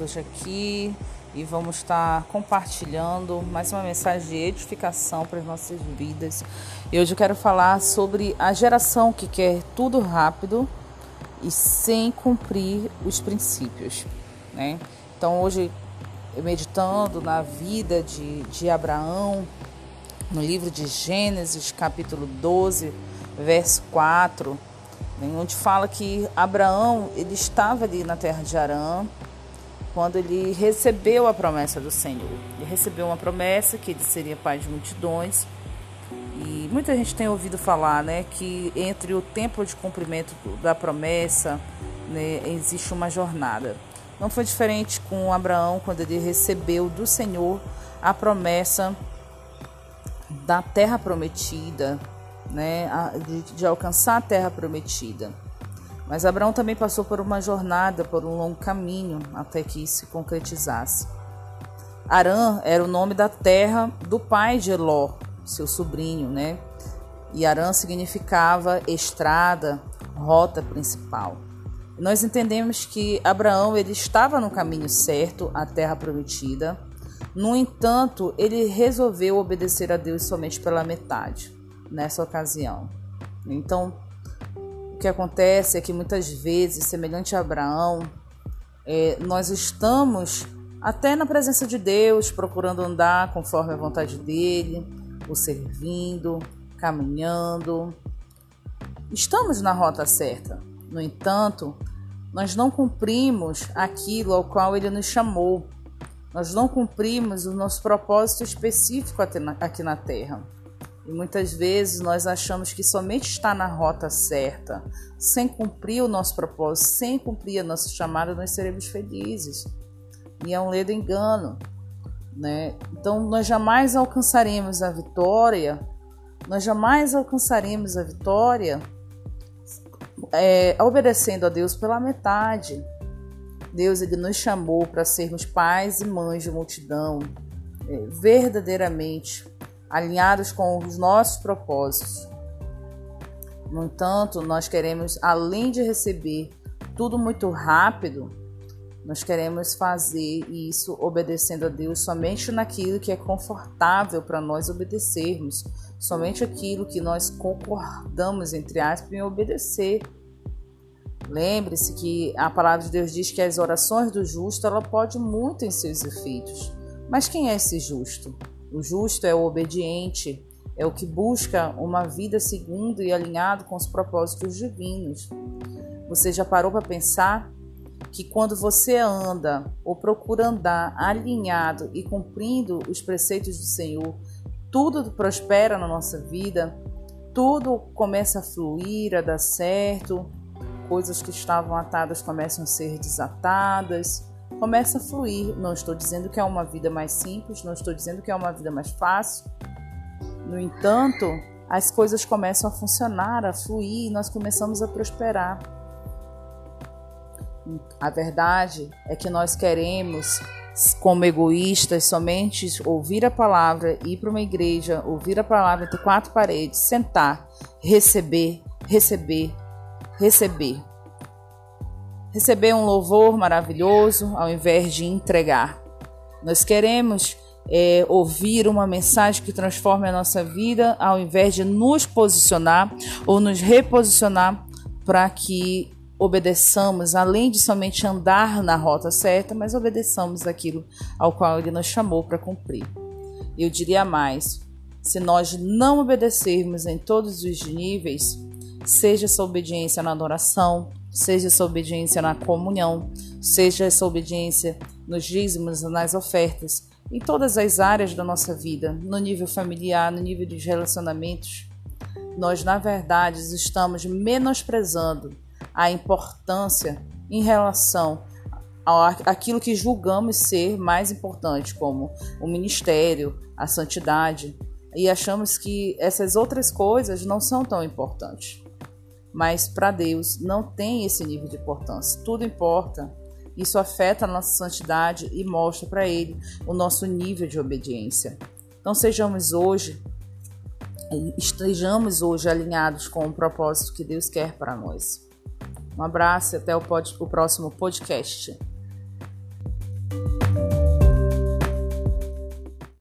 hoje aqui e vamos estar compartilhando mais uma mensagem de edificação para as nossas vidas. E hoje eu quero falar sobre a geração que quer tudo rápido e sem cumprir os princípios, né? Então hoje meditando na vida de, de Abraão, no livro de Gênesis, capítulo 12, verso 4, né, onde fala que Abraão ele estava ali na terra de Arã quando ele recebeu a promessa do Senhor. Ele recebeu uma promessa que ele seria pai de multidões. E muita gente tem ouvido falar né, que entre o tempo de cumprimento da promessa né, existe uma jornada. Não foi diferente com Abraão quando ele recebeu do Senhor a promessa da terra prometida, né, de, de alcançar a terra prometida. Mas Abraão também passou por uma jornada, por um longo caminho até que isso se concretizasse. Arã era o nome da terra do pai de Eló, seu sobrinho, né? E Arã significava estrada, rota principal. Nós entendemos que Abraão ele estava no caminho certo, a terra prometida. No entanto, ele resolveu obedecer a Deus somente pela metade nessa ocasião. Então, que acontece é que muitas vezes, semelhante a Abraão, é, nós estamos até na presença de Deus, procurando andar conforme a vontade dele, o servindo, caminhando. Estamos na rota certa. No entanto, nós não cumprimos aquilo ao qual ele nos chamou. Nós não cumprimos o nosso propósito específico aqui na Terra. E muitas vezes nós achamos que somente está na rota certa, sem cumprir o nosso propósito, sem cumprir a nossa chamada, nós seremos felizes. E é um ledo engano. Né? Então nós jamais alcançaremos a vitória, nós jamais alcançaremos a vitória é, obedecendo a Deus pela metade. Deus ele nos chamou para sermos pais e mães de multidão, é, verdadeiramente alinhados com os nossos propósitos. No entanto, nós queremos, além de receber tudo muito rápido, nós queremos fazer isso obedecendo a Deus somente naquilo que é confortável para nós obedecermos, somente aquilo que nós concordamos, entre aspas, em obedecer. Lembre-se que a palavra de Deus diz que as orações do justo ela pode muito em seus efeitos. Mas quem é esse justo? O justo é o obediente, é o que busca uma vida segundo e alinhado com os propósitos divinos. Você já parou para pensar que quando você anda ou procura andar alinhado e cumprindo os preceitos do Senhor, tudo prospera na nossa vida, tudo começa a fluir, a dar certo, coisas que estavam atadas começam a ser desatadas, começa a fluir. Não estou dizendo que é uma vida mais simples, não estou dizendo que é uma vida mais fácil. No entanto, as coisas começam a funcionar, a fluir, e nós começamos a prosperar. A verdade é que nós queremos, como egoístas, somente ouvir a palavra, ir para uma igreja, ouvir a palavra entre quatro paredes, sentar, receber, receber, receber receber um louvor maravilhoso ao invés de entregar. Nós queremos é, ouvir uma mensagem que transforme a nossa vida ao invés de nos posicionar ou nos reposicionar para que obedeçamos, além de somente andar na rota certa, mas obedeçamos aquilo ao qual Ele nos chamou para cumprir. Eu diria mais: se nós não obedecermos em todos os níveis, seja essa obediência na adoração, seja essa obediência na comunhão, seja essa obediência nos dízimos, nas ofertas, em todas as áreas da nossa vida, no nível familiar, no nível dos relacionamentos, nós na verdade estamos menosprezando a importância em relação àquilo que julgamos ser mais importante, como o ministério, a santidade, e achamos que essas outras coisas não são tão importantes mas para Deus não tem esse nível de importância. Tudo importa. Isso afeta a nossa santidade e mostra para Ele o nosso nível de obediência. Então sejamos hoje, estejamos hoje alinhados com o propósito que Deus quer para nós. Um abraço e até o, pod, o próximo podcast.